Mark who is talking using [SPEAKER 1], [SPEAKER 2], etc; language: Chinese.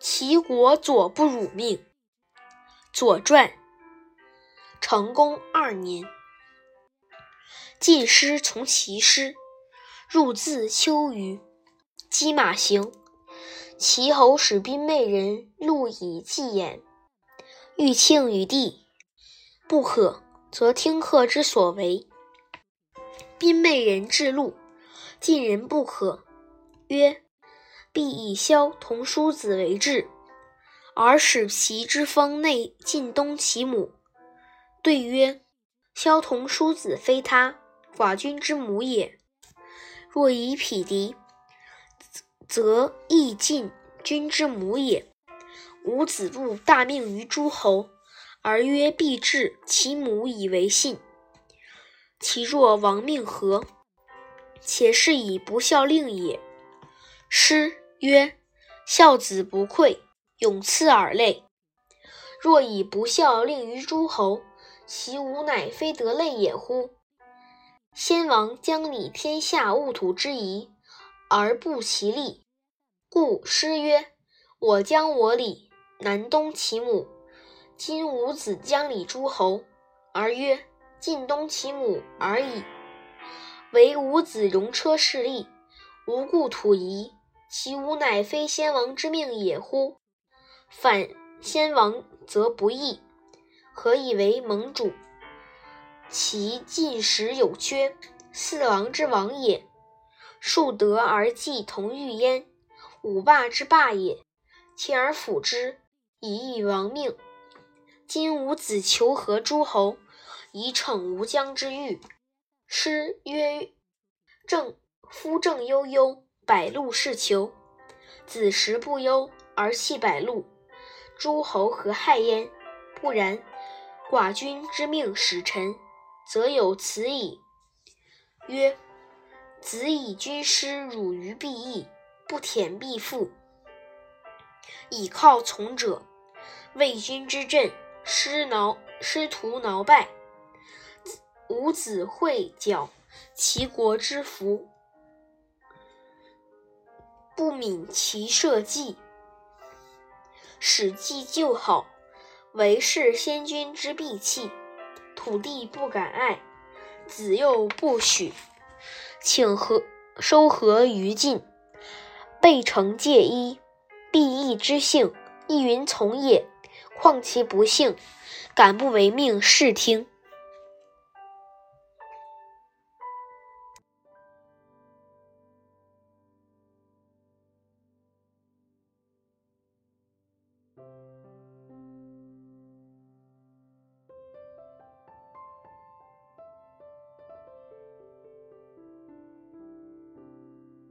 [SPEAKER 1] 齐国左不辱命。《左传》成公二年，晋师从齐师，入自丘隅，击马行。齐侯使宾媚人录以祭焉。欲庆于地，不可，则听客之所为。宾媚人至禄，晋人不可，曰：“必以萧同叔子为质，而使齐之封内尽东其母。”对曰：“萧同叔子非他，寡君之母也。若以匹敌，则亦晋君之母也。”吾子路大命于诸侯，而曰必至其母以为信。其若亡命何？且是以不孝令也。师曰：孝子不愧，永赐尔类。若以不孝令于诸侯，其吾乃非得类也乎？先王将拟天下物土之宜，而不其利，故师曰：我将我礼。南东其母，今吾子将礼诸侯，而曰晋东其母而已。唯吾子戎车势利，无故土夷，其吾乃非先王之命也乎？反先王则不义，何以为盟主？其进食有缺，四王之王也。庶德而祭同欲焉，五霸之霸也。亲而辅之。以以亡命。今吾子求和诸侯，以逞吾将之欲。师曰：“正夫正悠悠，百禄是求。子时不忧而弃百禄，诸侯何害焉？不然，寡君之命使臣，则有此矣。”曰：“子以君师辱于必义，不舔必负。”以靠从者，魏军之政，师挠师徒挠败，五子会剿齐国之福，不敏其社稷，使计就好，为是先君之必弃。土地不敢爱，子又不许，请和收合于晋，备城戒衣。必义之性，亦云从也。况其不幸，敢不为命视听？